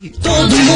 Todo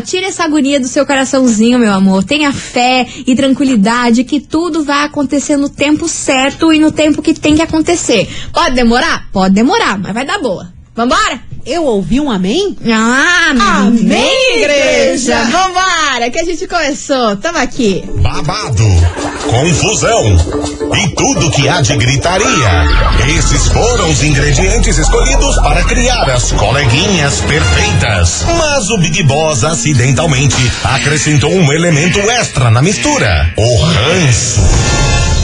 Tira essa agonia do seu coraçãozinho, meu amor. Tenha fé e tranquilidade que tudo vai acontecer no tempo certo e no tempo que tem que acontecer. Pode demorar? Pode demorar, mas vai dar boa. Vambora? Eu ouvi um amém? Ah, Amém! Vambora, que a gente começou. Tamo aqui. Babado, confusão e tudo que há de gritaria. Esses foram os ingredientes escolhidos para criar as coleguinhas perfeitas. Mas o Big Boss acidentalmente acrescentou um elemento extra na mistura: o ranço.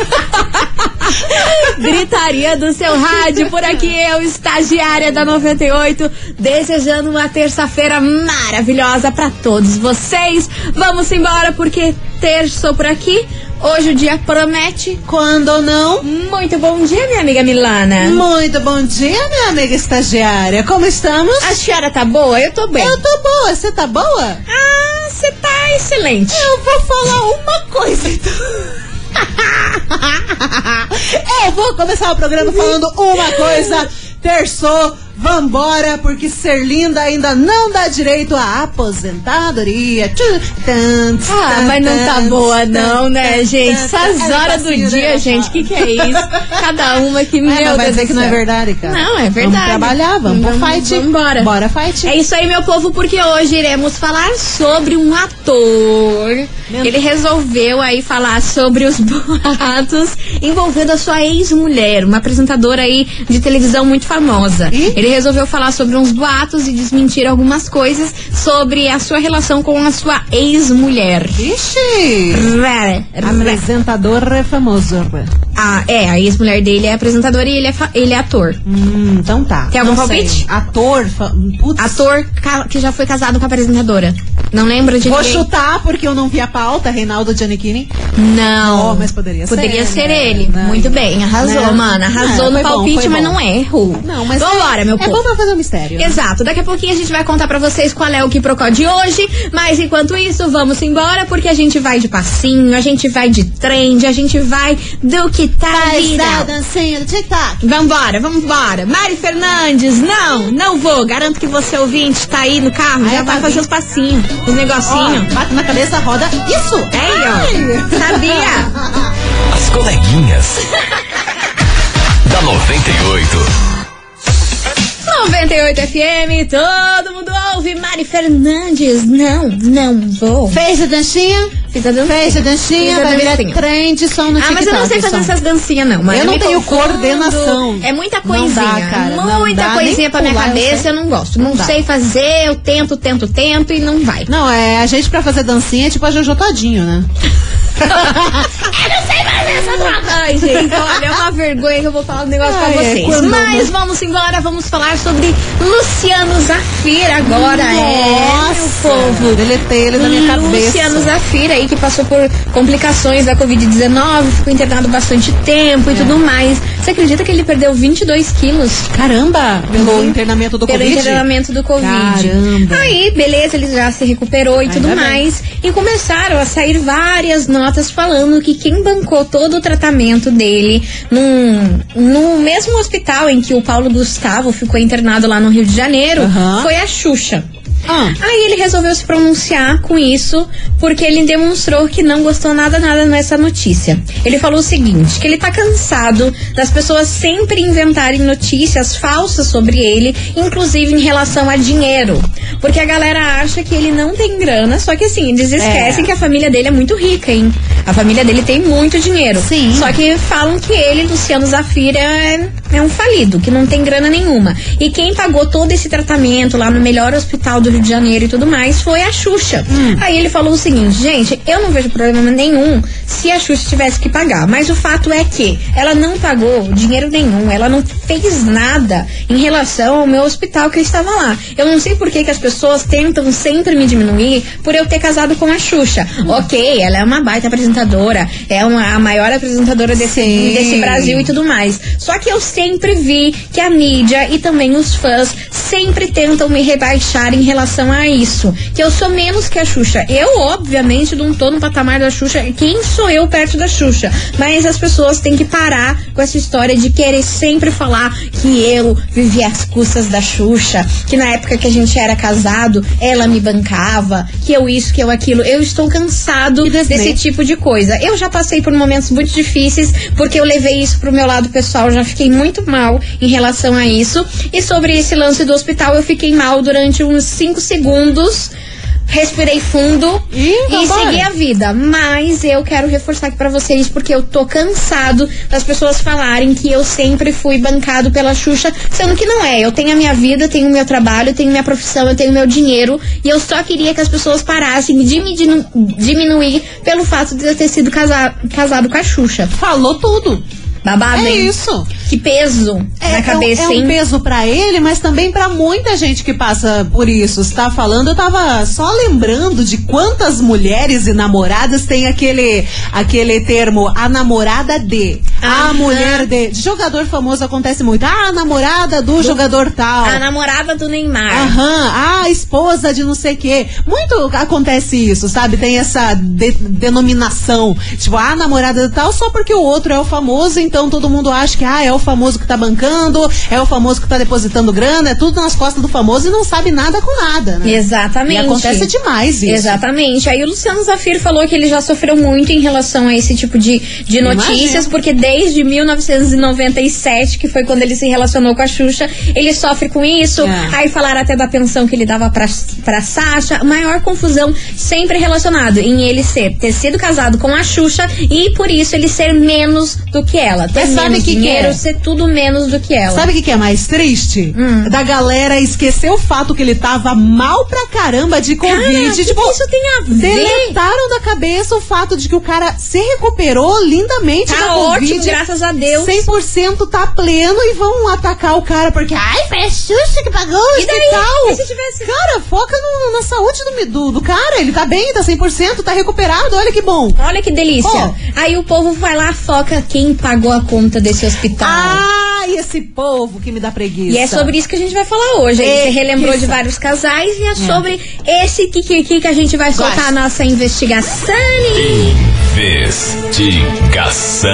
Gritaria do seu rádio, por aqui eu, estagiária da 98, desejando uma terça-feira maravilhosa pra todos vocês. Vamos embora porque terçou por aqui. Hoje o dia promete. Quando não? Muito bom dia, minha amiga Milana. Muito bom dia, minha amiga estagiária. Como estamos? A senhora tá boa? Eu tô bem. Eu tô boa, você tá boa? Ah, você tá excelente. Eu vou falar uma coisa então. Eu vou começar o programa falando uma coisa. Terçou, vambora, porque ser linda ainda não dá direito à aposentadoria. Tchu, tan, Ah, mas não tá boa não, né, gente? Essas tan. horas É do dia, né? gente, o que, que é isso? Cada uma que, meu Ai, não vai dizer do que não é verdade, cara. Não, é verdade. Vamos trabalhar, vamos pro Vamos- fight. vambora. Bora fight. É isso aí, meu povo, porque hoje iremos falar sobre um ator. Meu Ele resolveu aí falar sobre os boatos envolvendo a sua ex-mulher, uma apresentadora aí de televisão muito famosa. Ih? Ele resolveu falar sobre uns boatos e desmentir algumas coisas sobre a sua relação com a sua ex-mulher. Ixi! Ré. Apresentador famoso. Ah, é, a ex-mulher dele é apresentadora e ele é, ele é ator. Hum, então tá. Tem algum palpite? Ator. Fa... Putz. Ator que já foi casado com a apresentadora. Não lembra de Vou ninguém? chutar porque eu não vi a pauta, Reinaldo Giannichini. Não. Oh, mas poderia ser, Poderia ser né? ele. Né? Muito bem, arrasou, Né? mano. Arrasou É, no bom, palpite, foi mas bom. não erro. Não, mas Vambora, é, meu é povo. bom pra fazer um mistério. né? Exato, daqui a pouquinho a gente vai contar pra vocês qual é o que procó de hoje, mas enquanto isso, vamos embora porque a gente vai de passinho, a gente vai de trend, a gente vai do que tá viral. dancinha do tic-tac. Vambora, vambora. Mari Fernandes, não, não vou. Garanto que você ouvinte tá aí no carro, Ai, já vai tá fazer os passinhos, os negocinhos. Ó, bate na cabeça, roda. Isso! É ó. Sabia? As coleguinhas. da 98. 98 FM, todo mundo ouve. Mari Fernandes, não, não vou. Fez a danchinha? Fiz a dancinha. Fez a danchinha, Fiz a vai virar dancinha. trend som no Ah, TikTok. mas eu não sei fazer essas dancinhas, não. Mas Eu não me tenho confundo. coordenação. É muita Não coisinha. dá, cara, não muita dá, coisinha pra minha pular, eu cabeça, sei. eu não gosto. Não, Não sei fazer, eu tento, tento, tento e não vai. Não, é a gente pra fazer dancinha é tipo a Jojo Todinho, né? Ai, gente, olha, é uma vergonha que eu vou falar um negócio Ai, pra é, vocês. quando- Mas vamos embora, vamos falar sobre Luciano Zafira agora. é, meu povo. deletei ele da minha cabeça. Luciano Zafira aí que passou por complicações da Covid-19, ficou internado bastante tempo e tudo mais. Você acredita que ele perdeu 22 quilos? Caramba! Pelo internamento do Pelo Covid? internamento do Covid. Caramba. Aí, beleza, ele já se recuperou e Ainda tudo bem. mais. E começaram a sair várias notas falando que quem bancou todo o tratamento dele num, no mesmo hospital em que o Paulo Gustavo ficou internado lá no Rio de Janeiro Aham. foi a Xuxa. Ah. Aí ele resolveu se pronunciar com isso, porque ele demonstrou que não gostou nada, nada nessa notícia. Ele falou o seguinte, que ele tá cansado das pessoas sempre inventarem notícias falsas sobre ele, inclusive em relação a dinheiro. Porque a galera acha que ele não tem grana, só que assim, eles esquecem É. que a família dele é muito rica, hein? A família dele tem muito dinheiro. Sim. Só que falam que ele, Luciano Zafira, é, é um falido, que não tem grana nenhuma. E quem pagou todo esse tratamento lá no melhor hospital do Rio de Janeiro e tudo mais foi a Xuxa. Aí ele falou o seguinte, gente, eu não vejo problema nenhum se a Xuxa tivesse que pagar. Mas o fato é que ela não pagou dinheiro nenhum, ela não fez nada em relação ao meu hospital que eu estava lá. Eu não sei por que, que as pessoas tentam sempre me diminuir por eu ter casado com a Xuxa. Ok, ela é uma baita apresentadora, é uma, a maior apresentadora desse, Sim. desse Brasil e tudo mais. Só que eu sempre vi que a mídia e também os fãs sempre tentam me rebaixar em relação a isso. Que eu sou menos que a Xuxa. Eu, obviamente, não tô no patamar da Xuxa. Quem sou eu perto da Xuxa? Mas as pessoas têm que parar com essa história de querer sempre falar que eu vivi às custas da Xuxa, que na época que a gente era casado, ela me bancava, que eu isso, que eu aquilo. Eu estou cansado desse tipo de coisa. Eu já passei por momentos muito difíceis, porque eu levei isso pro meu lado pessoal, já fiquei muito mal em relação a isso. E sobre esse lance do hospital, eu fiquei mal durante uns 5 segundos. Respirei fundo Ih, e segui a vida. Mas eu quero reforçar aqui pra vocês, porque eu tô cansado das pessoas falarem que eu sempre fui bancado pela Xuxa, sendo que não é. Eu tenho a minha vida, tenho o meu trabalho, tenho minha profissão, eu tenho meu dinheiro. E eu só queria que as pessoas parassem de me dinu- diminuir pelo fato de eu ter sido casa- casado com a Xuxa. Falou tudo. Babado, É hein? isso. Que peso É, na cabeça, é um, é um peso pra ele, mas também pra muita gente que passa por isso. Você tá falando, eu tava só lembrando de quantas mulheres e namoradas tem aquele aquele termo a namorada de, a mulher de. De jogador famoso acontece muito. Ah, a namorada do, jogador tal. A namorada do Neymar. Aham, ah, a esposa de não sei o quê. Muito acontece isso, sabe? Tem essa de- denominação. Tipo, ah, a namorada de tal só porque o outro é o famoso, então todo mundo acha que, ah, é o famoso que tá bancando, é o famoso que tá depositando grana, é tudo nas costas do famoso e não sabe nada com nada, né? Exatamente. E acontece demais isso. Exatamente. Aí o Luciano Zafir falou que ele já sofreu muito em relação a esse tipo de, de notícias, porque desde 1997, que foi quando ele se relacionou com a Xuxa, ele sofre com isso. É. Aí falaram até da pensão que ele dava pra, pra Sasha. Maior confusão sempre relacionado em ele ser, ter sido casado com a Xuxa e por isso ele ser menos do que ela. Ter Mas sabe menos que que dinheiro, é? Ser tudo menos do que ela. Sabe o que, que é mais triste? Hum. Da galera esquecer o fato que ele tava mal pra caramba de Covid. Cara, tipo, que isso tem a ver? Deletaram da cabeça o fato de que o cara se recuperou lindamente da Tá Covid. ótimo, graças a Deus. 100% tá pleno e vão atacar o cara porque, ai, foi a Xuxa que pagou E hospital. E se tivesse- Cara, foca no- na saúde do, do, do cara. Ele tá bem, tá 100%, tá recuperado. Olha que bom. Olha que delícia. Pô. Aí o povo vai lá, foca quem pagou a conta desse hospital. Ai, esse povo que me dá preguiça. E é sobre isso que a gente vai falar hoje. Você relembrou de vários casais e é sobre esse Kikiki que a gente vai soltar Gosto. a nossa investigação. Investigação.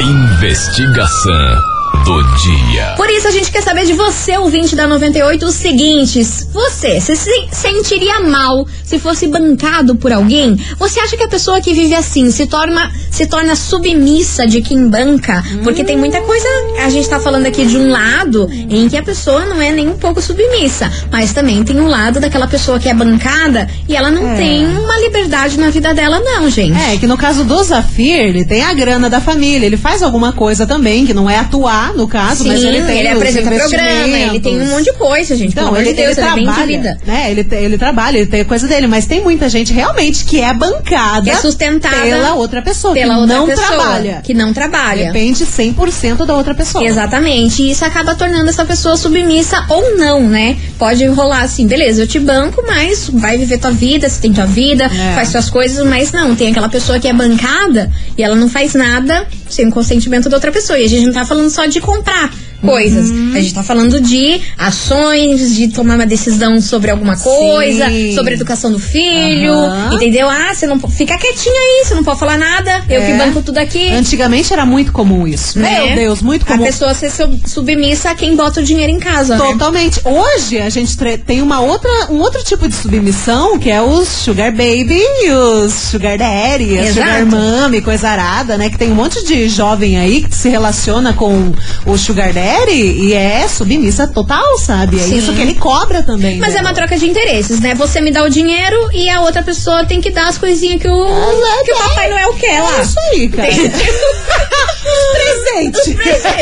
Investigação do dia. Por isso a gente quer saber de você, ouvinte da 98, os seguintes. Você, você se sentiria mal se fosse bancado por alguém? Você acha que a pessoa que vive assim se torna, se torna submissa de quem banca? Porque tem muita coisa. A gente tá falando aqui de um lado em que a pessoa não é nem um pouco submissa. Mas também tem um lado daquela pessoa que é bancada e ela não É. tem uma liberdade na vida dela, não, gente. É, que no caso do Zafir, ele tem a grana da família, ele faz alguma coisa também, que não é atuar, no caso, Sim, mas ele tem os apresenta programa, ele tem um monte de coisa, gente. Pelo Então, amor ele, de Deus, ele ele, é bem de trabalha, vida. né? Ele, ele trabalha, ele tem coisa dele, mas tem muita gente realmente que é bancada Que é sustentada pela outra pessoa, pela que outra não pessoa, trabalha. Que não trabalha. Depende 100% da outra pessoa. Exatamente. E isso acaba tornando essa pessoa submissa ou não, né? Pode rolar assim, beleza, eu te banco, mas vai viver tua vida, você tem tua vida, É. faz suas coisas, mas não, tem aquela pessoa que é bancada e ela não faz nada sem o consentimento da outra pessoa. E a gente não tá falando só de comprar coisas. A gente tá falando de ações, de tomar uma decisão sobre alguma coisa, Sim. sobre a educação do filho, Aham. entendeu? Ah, você não fica quietinha aí, você não pode falar nada, eu É. que banco tudo aqui. Antigamente era muito comum isso. né? Meu Deus, muito comum. A pessoa ser sub- submissa a quem bota o dinheiro em casa. né? Totalmente. Hoje a gente tem uma outra, um outro tipo de submissão, que é os sugar baby e os sugar daddy, Exato. sugar mami, coisa arada, né? Que tem um monte de jovem aí que se relaciona com o sugar daddy e é submissa total, sabe? É Sim. isso que ele cobra também. Mas né? é uma troca de interesses, né? Você me dá o dinheiro e a outra pessoa tem que dar as coisinhas que o, que o Papai Noel quer lá. É isso aí, cara. Presente. Presente.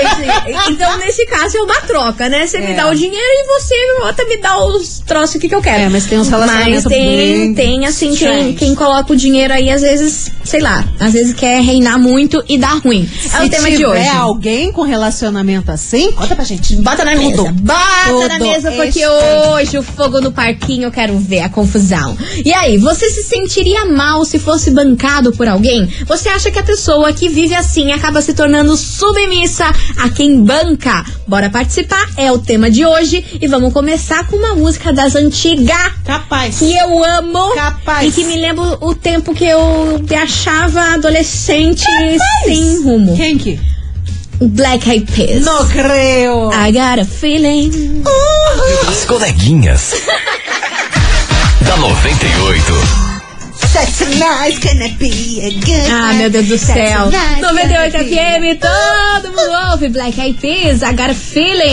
Então, nesse caso, é uma troca, né? Você me É. dá o dinheiro e você outra me dá os troços aqui que eu quero. É, mas tem uns relacionamentos Mas tem, tem assim, quem, quem coloca o dinheiro aí, às vezes, sei lá, às vezes quer reinar muito e dar ruim. é o Se tema de tiver hoje. alguém com relacionamento assim, conta pra gente. Bota na Tudo. mesa. Bota na Tudo. mesa, porque hoje o fogo no parquinho eu quero ver a confusão. E aí, você se sentiria mal se fosse bancado por alguém? Você acha que a pessoa que vive assim acaba se tornando submissa a quem banca? Bora participar, é o tema de hoje. E vamos começar com uma música das antigas. Capaz. Que eu amo Capaz. e que me lembra o tempo que eu me achava adolescente sem rumo. Quem que? Black Eyed Peas. Não creio. I got a feeling. As coleguinhas. da 98. Nice, be a good Ah, meu Deus do céu. nice, 98 can it be a- FM, todo mundo ouve Black Eyed Peas, I got a feeling.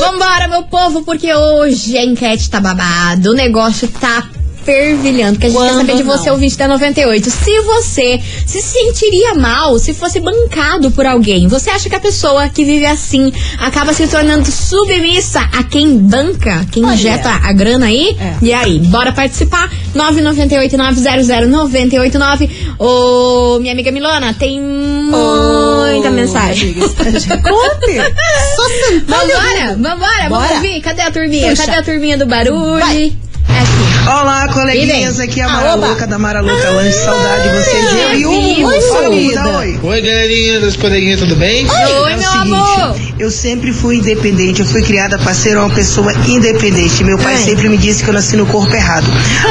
Vambora, meu povo, porque hoje a enquete tá babado, o negócio tá fervilhando, que a gente quer Quando saber de você, não? ouvinte da 98. Se você se sentiria mal se fosse bancado por alguém, você acha que a pessoa que vive assim acaba se tornando submissa a quem banca, quem Olha. injeta a grana aí? É. E aí, bora participar? 998-900-989. Ô, minha amiga Milona, tem muita mensagem. Conte. Só sentar e Vambora, vambora, vamos ouvir. Cadê a turminha? Puxa. Cadê a turminha do barulho? Vai. É aqui. Olá, coleguinhas, aqui é a Ah, Mara oba. Louca da Mara Louca Lanche, saudade de vocês. Eu e Oi, o Oi, sumida. Buda, oi. Oi, galerinha das coleguinhas, tudo bem? Oi, É meu seguinte, amor. Eu sempre fui independente, eu fui criada para ser uma pessoa independente. Meu pai Ai. sempre me disse que eu nasci no corpo errado.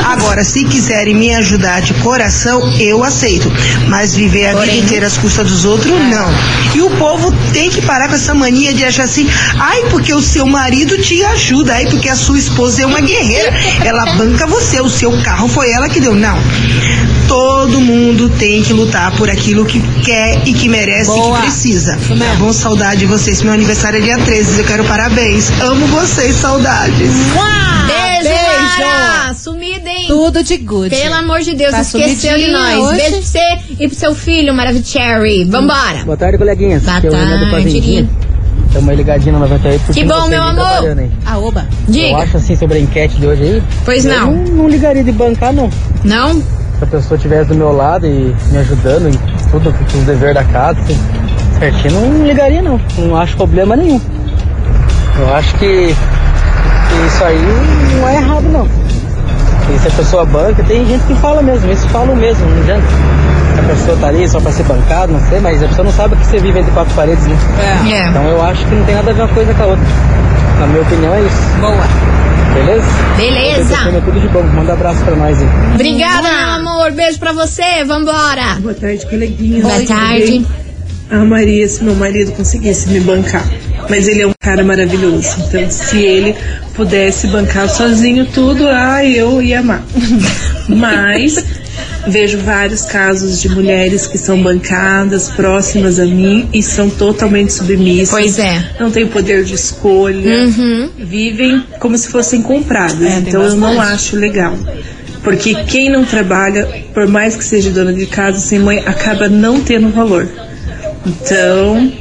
Agora, se quiserem me ajudar de coração, eu aceito. Mas viver a Porém- vida inteira às custas dos outros, não. E o povo tem que parar com essa mania de achar assim, ai, porque o seu marido te ajuda, ai, porque a sua esposa é uma guerreira. Ela banca você, o seu carro foi ela que deu. Não. Todo mundo tem que lutar por aquilo que quer e que merece e Boa. que precisa. Tá bom? Saudade de vocês. Meu aniversário é dia 13. Eu quero parabéns. Amo vocês, saudades. Beijo. Sumida, hein? Tudo de good. Pelo amor de Deus, Tá esqueceu de nós. hoje? Beijo pra você e pro seu filho, Maravicherry. Vambora. Boa tarde, coleguinhas. Boa é tarde. Fazendinha. Estamos ligadinhos na 98. Que bom, meu aí amor. aí. Ah, oba. Eu Diga. acho assim sobre a enquete de hoje aí. Pois eu não. não. Não ligaria de bancar, não. Não? Se a pessoa estivesse do meu lado e me ajudando em tudo, com os deveres da casa, assim, certinho, não ligaria, não. Não acho problema nenhum. Eu acho que, que isso aí não é errado, não. E se a pessoa banca, tem gente que fala mesmo, eles falam mesmo, não adianta. A pessoa tá ali só pra ser bancado, não sei, mas a pessoa não sabe que você vive entre quatro paredes, né? É. Então eu acho que não tem nada a ver uma coisa com a outra. Na minha opinião é isso. Boa. Beleza? Beleza. Então, tudo de bom. Manda um abraço pra nós aí. Obrigada, meu amor. Beijo pra você. Vambora. Boa tarde, coleguinha. Boa tarde. Amaria se meu marido conseguisse me bancar. Mas ele é um cara maravilhoso. Então, se ele pudesse bancar sozinho tudo, ah, eu ia amar. Mas vejo vários casos de mulheres que são bancadas próximas a mim e são totalmente submissas. Pois é. Não têm poder de escolha. Uhum. Vivem como se fossem compradas. É, então eu não acho legal. Porque quem não trabalha, por mais que seja dona de casa, sem mãe, acaba não tendo valor. Então,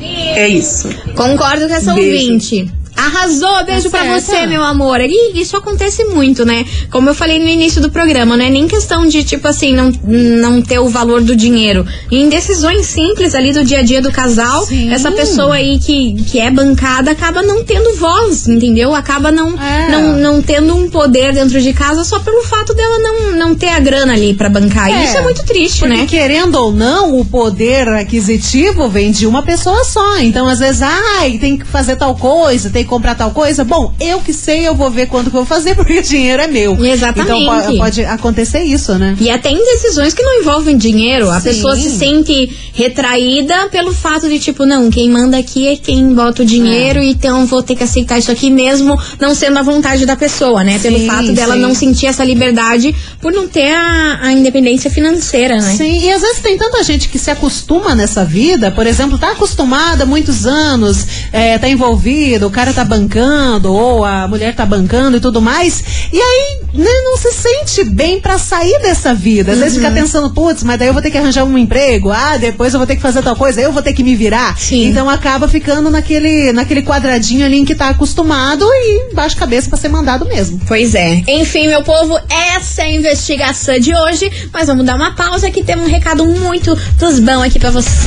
é isso. Concordo com essa Beijo. ouvinte. Arrasou, beijo Tá pra você, meu amor. E isso acontece muito, né? Como eu falei no início do programa, não é nem questão de, tipo assim, não, não ter o valor do dinheiro. Em decisões simples ali do dia a dia do casal, Sim. essa pessoa aí que, que é bancada acaba não tendo voz, entendeu? Acaba não, É. não, não tendo um poder dentro de casa só pelo fato dela não, não ter a grana ali pra bancar. E É, isso é muito triste, Porque né? querendo ou não, o poder aquisitivo vem de uma pessoa só. Então, às vezes, ai, tem que fazer tal coisa, tem que comprar tal coisa. Bom, eu que sei, eu vou ver quando que eu vou fazer, porque o dinheiro é meu. Exatamente. Então po- pode acontecer isso, né? E até em decisões que não envolvem dinheiro. A Sim. pessoa se sente retraída pelo fato de, tipo, não, quem manda aqui é quem bota o dinheiro, É. então vou ter que aceitar isso aqui mesmo, não sendo a vontade da pessoa, né? Pelo Sim, fato dela sim. não sentir essa liberdade por não ter a, a independência financeira, né? Sim, e às vezes tem tanta gente que se acostuma nessa vida, por exemplo, tá acostumada há muitos anos, é, tá envolvido, o cara tá bancando, ou a mulher tá bancando e tudo mais, e aí né, não se sente bem pra sair dessa vida. Às vezes Uhum. fica pensando, putz, mas daí eu vou ter que arranjar um emprego, ah, depois eu vou ter que fazer tal coisa, eu vou ter que me virar. Sim. Então acaba ficando naquele, naquele quadradinho ali em que tá acostumado e baixa cabeça pra ser mandado mesmo. Pois é. Enfim, meu povo, essa é a investigação de hoje. Mas vamos dar uma pausa que tem um recado muito dos bons aqui pra vocês.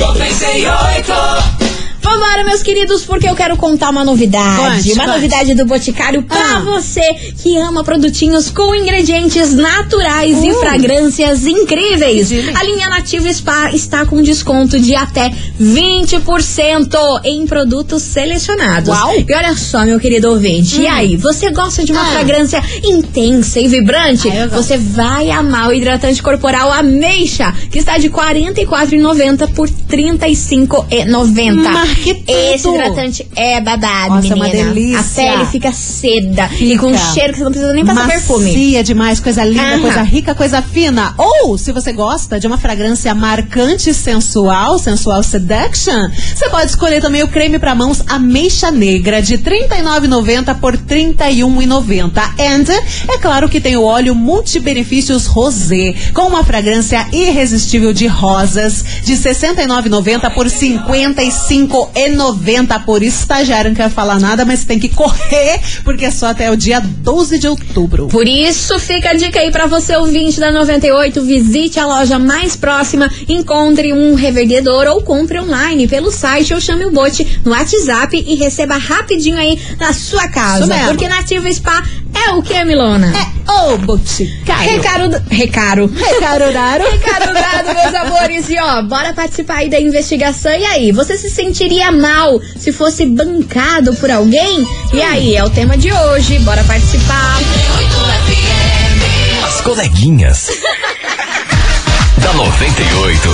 Vambora, meus queridos, porque eu quero contar uma novidade. Conte, uma conte. novidade do Boticário pra Ah. você que ama produtinhos com ingredientes naturais e Uh. fragrâncias incríveis. A linha Nativa Spa está com desconto de até 20% em produtos selecionados. Uau. E olha só, meu querido ouvinte, e aí, você gosta de uma Ah. fragrância intensa e vibrante? Ah, você vai amar o hidratante corporal Ameixa, que está de R$ 44,90 por R$ 35,90. Que tudo! Esse hidratante é babado, Nossa, é menina. uma delícia. A pele fica seda e com Fica. cheiro que você não precisa nem passar perfume. Macia demais, coisa linda, Aham. coisa rica, coisa fina. Ou, se você gosta de uma fragrância marcante e sensual, sensual seduction, você pode escolher também o creme para mãos Ameixa Negra de R$ 39,90 por R$ 31,90. And, é claro que tem o óleo multibenefícios rosé, com uma fragrância irresistível de rosas de R$ 69,90 por R$ 55,90 por estagiário. Não quero falar nada, mas tem que correr, porque é só até o dia 12 de outubro. Por isso, fica a dica aí pra você, ouvinte da 98. Visite a loja mais próxima, encontre um revendedor ou compre online pelo site ou chame o bote no WhatsApp e receba rapidinho aí na sua casa. Porque Nativa Spa é o que, Milona? É o Boticário. Recaro. Recaro. Recaruraro. Recado dado, meus amores. E ó, bora participar aí da investigação. E aí, você se sentiria mal se fosse bancado por alguém? E aí, é o tema de hoje. Bora participar. As coleguinhas. da 98.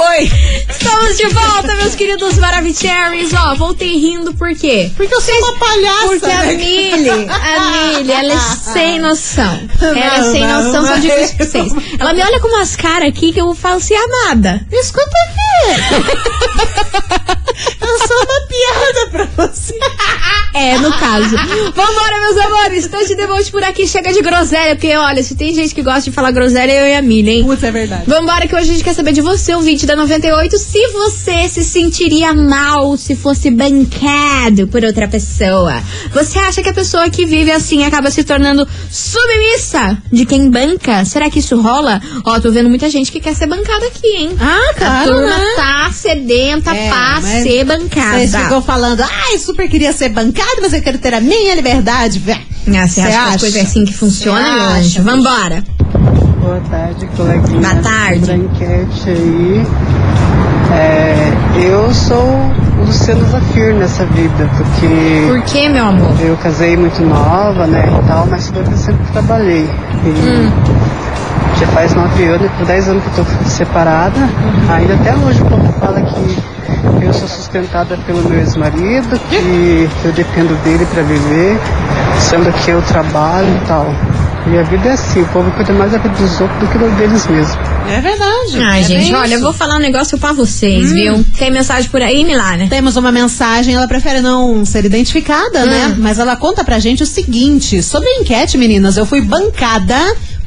Oi. Estamos de volta, meus queridos Maravicheries. Ó, voltei rindo por quê? Porque eu sou uma palhaça. Porque a né? Milly, a Milly, ela é sem noção. Ela é sem noção, só digo isso pra vocês. Ela me olha com umas caras aqui que eu falo assim, amada. Escuta aqui. eu sou uma piada pra você. É, no caso. Vambora, meus amores. Então de deboche por aqui. Chega de groselha, porque olha, se tem gente que gosta de falar groselha, eu e a Milly, hein? Putz, é verdade. Vambora, que hoje a gente quer saber de você, o vídeo da 98, se você se sentiria mal se fosse bancado por outra pessoa. Você acha que a pessoa que vive assim acaba se tornando submissa de quem banca? Será que isso rola? Ó, tô vendo muita gente que quer ser bancada aqui, hein? Ah, A claro, turma né? tá sedenta É, pra ser bancada. Vocês ficam falando, ai, super queria ser bancado, mas eu quero ter a minha liberdade, velho. Ah, você acha, que as coisas é assim que funciona, Cê meu acha, anjo? bicho? Vambora. Boa tarde, coleguinha. Boa tarde. Enquete aí. É, eu sou o Luciano Zafir nessa vida, porque Por que, meu amor? eu casei muito nova, né, e tal, mas eu sempre trabalhei. E Hum. Já faz nove anos, por dez anos que eu tô separada. Ainda até hoje o povo fala que eu sou sustentada pelo meu ex-marido, que eu dependo dele para viver, sendo que eu trabalho e tal. E a vida é assim, o povo cuida mais da vida dos outros do que da deles mesmos. É verdade. Ai, é gente, olha, eu isso. vou falar um negócio pra vocês, viu? Tem mensagem por aí, Milana? Temos uma mensagem, ela prefere não ser identificada, Hum. né? Mas ela conta pra gente o seguinte: sobre a enquete, meninas, eu fui bancada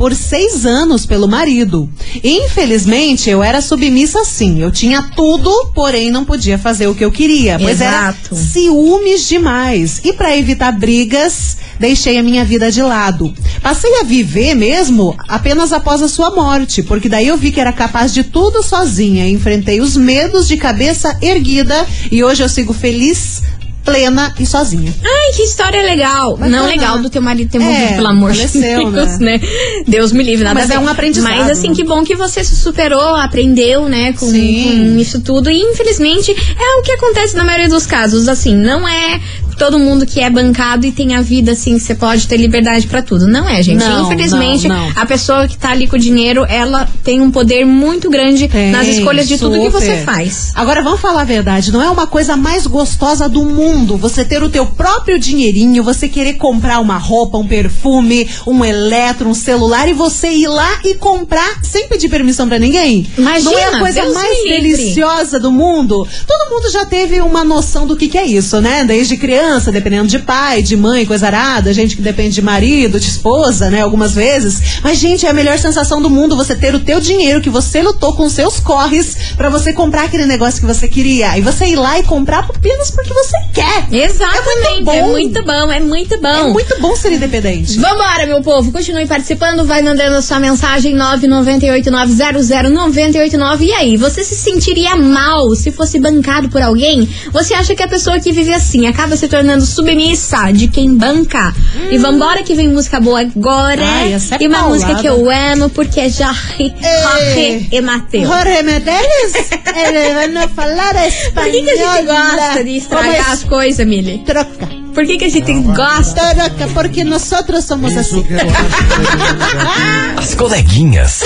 por seis anos pelo marido. Infelizmente, eu era submissa sim. Eu tinha tudo, porém não podia fazer o que eu queria. Pois Exato. era ciúmes demais. E para evitar brigas, deixei a minha vida de lado. Passei a viver mesmo apenas após a sua morte, porque daí eu vi que era capaz de tudo sozinha. Enfrentei os medos de cabeça erguida e hoje eu sigo feliz, plena e sozinha. Ai, que história legal. Bacana. Não legal do teu marido ter morrido, É, pelo amor de Deus, né? né? Deus me livre, nada Mas é um aprendizado, Mas assim, né? que bom que você se superou, aprendeu, né, com, com isso tudo. E infelizmente é o que acontece na maioria dos casos. Assim, não é todo mundo que é bancado e tem a vida assim, que você pode ter liberdade pra tudo. Não é, gente. Não, infelizmente, não, não. a pessoa que tá ali com o dinheiro, ela tem um poder muito grande Tem, nas escolhas de tudo que você super. faz. Agora vamos falar a verdade, não é uma coisa mais gostosa do mundo você ter o teu próprio dinheirinho, você querer comprar uma roupa, um perfume, um eletro, um celular e você ir lá e comprar sem pedir permissão pra ninguém? Imagina, não é a coisa Deus mais deliciosa do mundo? Todo mundo já teve uma noção do que, que é isso, né? Desde criança, dependendo de pai, de mãe, coisa arada, gente que depende de marido, de esposa, né? Algumas vezes. Mas, gente, é a melhor sensação do mundo você ter o teu dinheiro que você lutou com seus corres pra você comprar aquele negócio que você queria. E você ir lá e comprar apenas porque você quer. Exatamente, bom. é muito bom, é muito bom. É muito bom ser independente. Vambora, meu povo. Continue participando, vai mandando sua mensagem 998900989. E aí, você se sentiria mal se fosse bancado por alguém? Você acha que a pessoa que vive assim acaba se tornando submissa de quem banca? E vambora que vem música boa agora. Ai, essa é e uma paulada. música que eu amo porque é Jorge, Jorge e Mateus. Jorge Medeiros, ele vai falar Por espanhol. que, que a gente gosta de estragar Como as coisas, Mili? Troca. Por que, que a gente gosta? Troca, porque nós somos assim. As coleguinhas.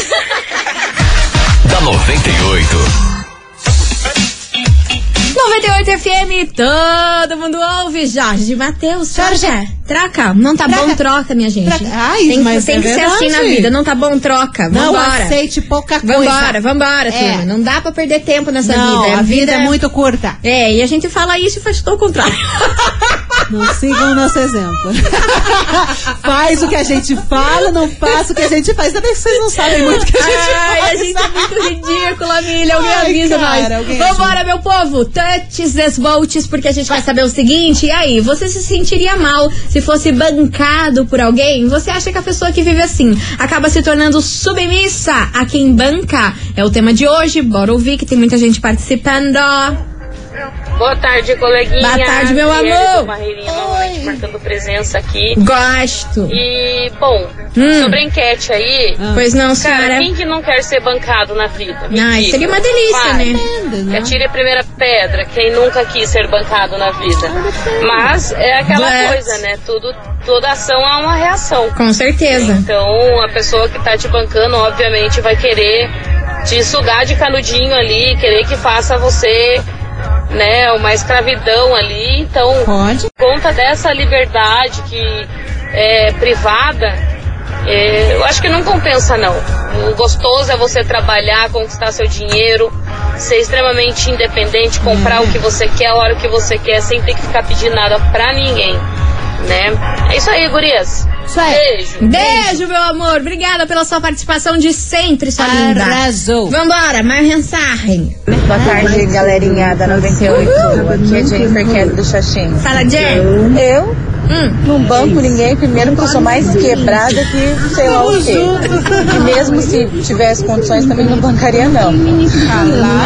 da 98. 98 FM, todo mundo ouve. Jorge de Matheus. Jorge. Troca. Troca. Não tá Troca. bom, troca, minha gente. Ai, tem mas tem é que ser assim na verdade. vida. Não tá bom, troca. Não Vambora. aceite pouca coisa. Vambora, vambora, É. turma. Não dá pra perder tempo nessa Não, vida. a vida é muito curta. É, e a gente fala isso e faz todo o contrário. Não sigam o nosso exemplo. faz o que a gente fala, não faça o que a gente faz. Também que vocês não sabem muito o que a gente Ai, faz. a gente é muito ridícula, Milha. Alguém Ai, avisa cara, nós. Vambora, meu povo. Touch this volts, porque a gente vai saber o seguinte. E aí, você se sentiria mal se fosse bancado por alguém? Você acha que a pessoa que vive assim acaba se tornando submissa a quem banca? É o tema de hoje. Bora ouvir que tem muita gente participando. Boa tarde, coleguinha. Boa tarde, meu amor. Barreirinha, novamente marcando presença aqui. Gosto. E, bom, Hum. sobre a enquete aí. Pois não, Cara, senhora. quem que não quer ser bancado na vida? Me Ai, diga. seria uma delícia, Vai. né? né? Atire a primeira pedra, quem nunca quis ser bancado na vida. Mas é aquela But- coisa, né? Tudo, toda ação há uma reação. Com certeza. Então, a pessoa que tá te bancando, obviamente, vai querer te sugar de canudinho ali, querer que faça você, né, uma escravidão ali. Então, Pode. por conta dessa liberdade que é privada, é, eu acho que não compensa não. O gostoso é você trabalhar, conquistar seu dinheiro, ser extremamente independente, comprar o que você quer, a hora que você quer, sem ter que ficar pedindo nada pra ninguém, né? É isso aí, gurias. Isso aí. Beijo. Beijo, meu amor. Obrigada pela sua participação de sempre, sua linda. Arrasou. Vambora, mais mensagem. Boa tarde, galerinha da 98. Aqui é Jennifer Kelly do Xaxim. Fala, Jen. Eu Hum. não banco ninguém, primeiro porque eu sou mais quebrada que sei lá o quê. E mesmo se tivesse condições, também não bancaria, não.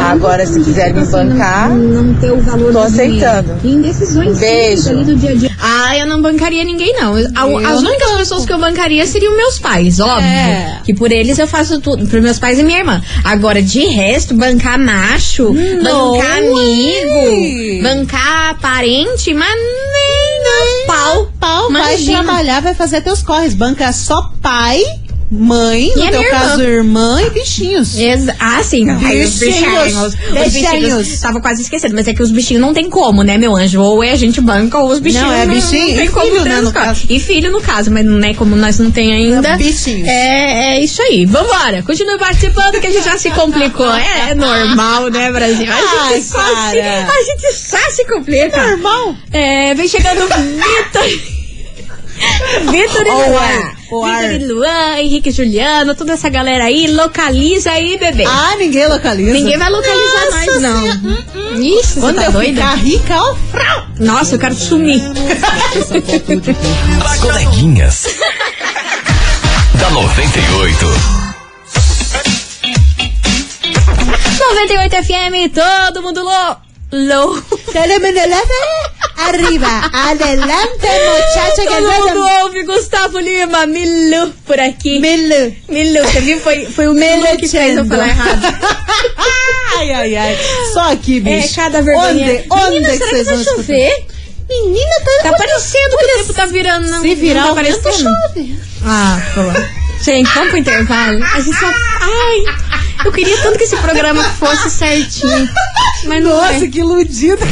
Agora, se quiser me bancar, Não ter o valor tô aceitando. Indecisões Beijo. Ah, eu não bancaria ninguém, não. As únicas pessoas que eu bancaria seriam meus pais, óbvio. É. Que por eles eu faço tudo. Pros meus pais e minha irmã. Agora, de resto, bancar macho, Não bancar é. amigo, bancar parente, mas Pau. Pau, vai Imagina. trabalhar, vai fazer teus corres. Banca só pai, mãe, E no a teu caso, irmã e bichinhos. Exa- ah, sim. Ai, os Bichinhos. bichinhos. Os Bichinhos. bichinhos. Tava quase esquecendo, mas é que os bichinhos não tem como, né, meu anjo? Ou é a gente banca ou os bichinhos Não, é bichinho tem e como filho, né, no caso. E filho, no caso, mas não é como nós não tem ainda. É bichinhos. É, é isso aí. Vambora. Continue participando que a gente já se complicou. É, é normal, né, Brasil? A Ai, gente, só se, a gente só se complica. Normal. É, vem chegando o Vitor. Vitor e Ou Luan. O ar. Vitor e Luan, Henrique e Juliano, toda essa galera aí, localiza aí, bebê. Ah, ninguém localiza. Ninguém vai localizar Nossa nós, não. Senhora. Isso, Quando você tá eu doida? ficar rica, ó. Nossa, eu quero sumir. As coleguinhas. da 98. 98 FM, todo mundo louco. Low. Arriba, adelante, muchacha, que Todo nada- mundo ouve Gustavo Lima, Milu por aqui. Milu. Milu, você viu? Foi, foi o Milu que fez eu falar errado. Ai, ai, ai. Só aqui, É, bicho. cada vergonha. Onde, onde Menina, que será vocês que vai vão escutar? chover? Menina, tá, Tá parecendo que o tempo tá virando. Não, Se virar não tá parecendo. chove. Ah, pô. Gente, vamos pro intervalo. A gente só. Ai, eu queria tanto que esse programa fosse certinho. Mas não Nossa, é. que iludida.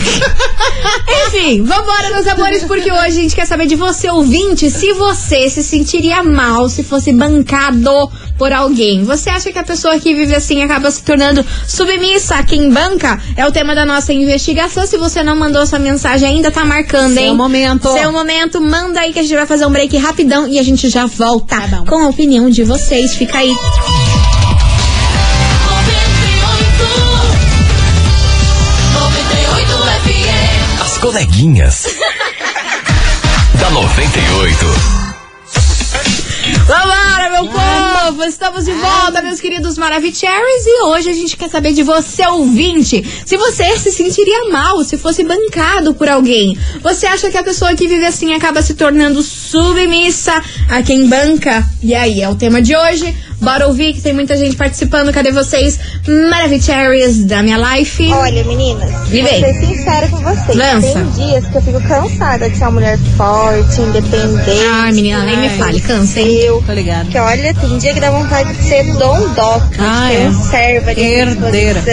Enfim, vambora, meus amores, porque hoje a gente quer saber de você, ouvinte, se você se sentiria mal se fosse bancado por alguém. Você acha que a pessoa que vive assim acaba se tornando submissa a quem banca? É o tema da nossa investigação. Se você não mandou sua mensagem ainda, tá marcando, Seu hein? momento. Seu momento, manda aí que a gente vai fazer um break rapidão e a gente já volta Tá com a opinião de vocês. Fica aí. As coleguinhas. da 98. Vambora, meu povo! Estamos de volta, meus queridos Maravicheries. E hoje a gente quer saber de você, ouvinte. Se você se sentiria mal se fosse bancado por alguém. Você acha que a pessoa que vive assim acaba se tornando submissa a quem banca? E aí, é o tema de hoje. Bora ouvir que tem muita gente participando. Cadê vocês? Maravicheries da minha life. Olha, meninas, Me vou ser sincera com vocês. Lança. Tem dias que eu fico cansada de ser uma mulher forte, independente. Ai, menina, nem me fale, cansa, hein? Eu, Tô ligado. que olha, tem dia que dá vontade de ser dondoca, Ah, de ter é? um servo ali à Herdeira.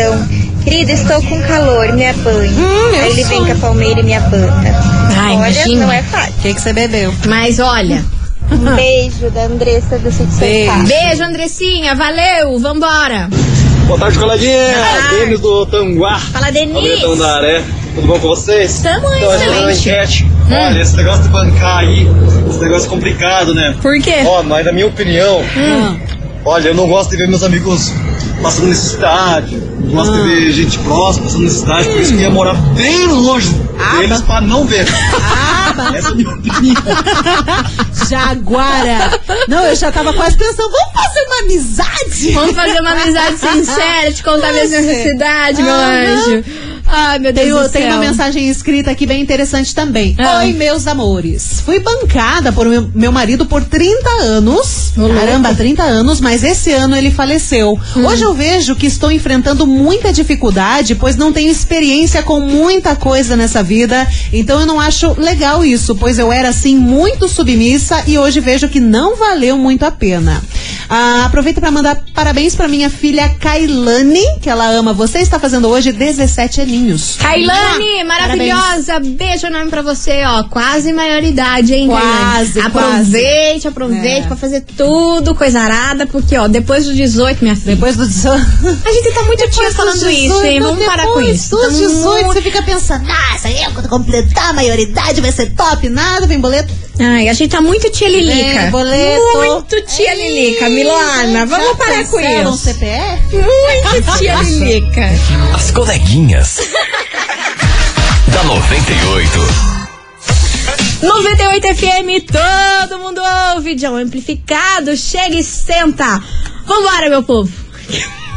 Querida, estou com calor, me abanhe. Hum, Aí ele sou. vem com a palmeira e me abanca. Ai, olha, imagina. não é fácil. O que que você bebeu? Mas olha, Um beijo da Andressa do Sítio Beijo. Beijo, Andressinha. Valeu, vambora. Boa tarde, coleguinha. Denis do Tanguá. Fala, Denise. Alentão da Aré. Tudo bom com vocês? Tamo Então, é uma excelente. enquete. Olha, esse negócio de bancar aí, esse negócio é complicado, né? Por quê? Ó, mas na minha opinião, Hum. olha, eu não gosto de ver meus amigos passando necessidade. Não gosto de ver gente próxima passando necessidade, por isso que eu ia morar bem longe deles pra não ver. Essa é a minha opinião. Jaguara. Não, eu já tava quase pensando, vamos fazer uma amizade? Vamos fazer uma amizade sincera, te contar minhas necessidades, meu Aham. anjo. Ai, meu Deus Tem, do tem céu. uma mensagem escrita aqui bem interessante também. Ah. Oi, meus amores. Fui bancada por meu, meu marido por 30 anos. Louco. Caramba, 30 anos, mas esse ano ele faleceu. Hum. Hoje eu vejo que estou enfrentando muita dificuldade, pois não tenho experiência com muita coisa nessa vida. Então eu não acho legal isso, pois eu era assim muito submissa e hoje vejo que não valeu muito a pena. Ah, aproveito para mandar parabéns para minha filha Kailane, que ela ama você, está fazendo hoje 17 aninhos. Kailane, maravilhosa. Beijo enorme pra você, ó. Quase maioridade, hein, Quase, Kailane? quase. Aproveite, aproveite É. pra fazer tudo, coisa arada, porque, ó, depois dos 18, minha filha. Depois do 18. A gente tá muito tia Depois falando dos isso, hein? 18, Vamos parar com depois isso. Dos Tá 18, muito- você fica pensando, nossa, eu quando completar a maioridade vai ser top. Nada, vem boleto. Ai, a gente tá muito tia Lilica. Vem boleto. Muito tia Lilica, Milana. Vamos parar com cancela um isso. CPF? Muito tia Lilica. As coleguinhas. da 98. 98 FM, todo mundo ouve. John Amplificado, chega e senta. Vambora, meu povo.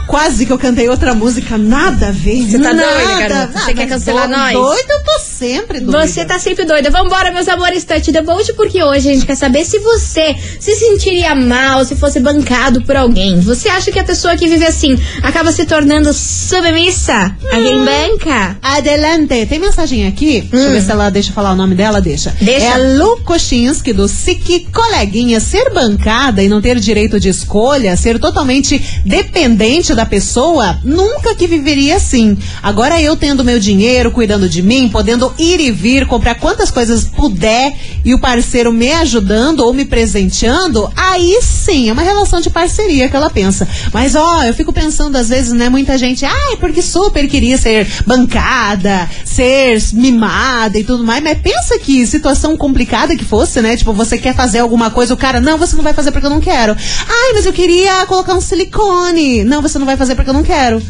Quase que eu cantei outra música, nada a ver. Você tá nada, doida, garota? Você nada. quer cancelar Do- nós? Doida, eu tô sempre doida. Você tá sempre doida. Vambora, meus amores, touch the boat, porque hoje a gente quer saber se você se sentiria mal se fosse bancado por alguém. Você acha que a pessoa que vive assim acaba se tornando submissa a quem banca? Adelante. Tem mensagem aqui. Deixa eu ver se ela deixa falar o nome dela. Deixa. Deixa. É a Lu Kochinski, do SIC Coleguinha. Ser bancada e não ter direito de escolha, ser totalmente dependente da pessoa, nunca que viveria assim. Agora eu tendo meu dinheiro, cuidando de mim, podendo ir e vir, comprar quantas coisas puder e o parceiro me ajudando ou me presenteando, aí sim, é uma relação de parceria que ela pensa. Mas ó, eu fico pensando às vezes, né, muita gente, ai, porque super queria ser bancada, ser mimada e tudo mais, mas pensa que situação complicada que fosse, né? Tipo, você quer fazer alguma coisa, o cara, não, você não vai fazer porque eu não quero. Ai, mas eu queria colocar um silicone. Não, você não vai fazer porque eu não quero.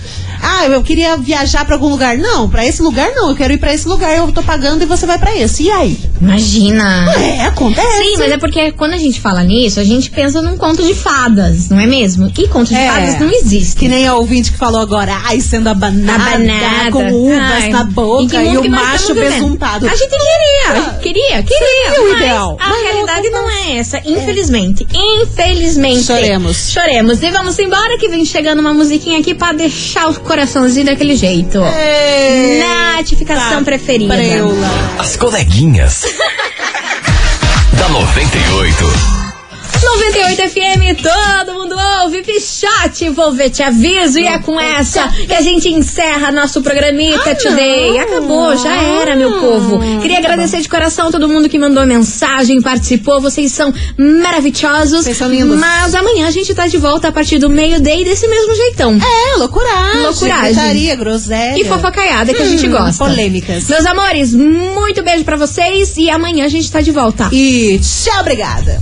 Ah, eu queria viajar pra algum lugar. Não, pra esse lugar não. Eu quero ir pra esse lugar, eu tô pagando e você vai pra esse. E aí? Imagina. É, acontece. Sim, mas é porque quando a gente fala nisso, a gente pensa num conto de fadas, não é mesmo? E conto de É. fadas não existe. Que nem a ouvinte que falou agora, ai, sendo abanada, Abanada. com uvas Ai, na boca e mundo o macho besuntado. A gente queria, a gente queria, queria. Seria o ideal. A Mas realidade não é essa, infelizmente. Infelizmente. Choremos. Choremos. E vamos embora que vem chegando uma musiquinha aqui pra deixar o coraçãozinho daquele jeito. Notificação preferida. preula. As coleguinhas. da 98. 98 FM, todo mundo ouve, Pichote, vou ver, te aviso, e é com essa que a gente encerra nosso programita today. Acabou, já era, meu povo. Queria agradecer de coração todo mundo que mandou mensagem, participou, vocês são maravilhosos. Vocês são lindos. Mas amanhã a gente tá de volta a partir do meio-day desse mesmo jeitão. É, loucuragem. Loucuragem. gritaria, groselha. E fofocaiada que a gente Hum, gosta. Polêmicas. Meus amores, muito beijo pra vocês e amanhã a gente tá de volta. E tchau, obrigada.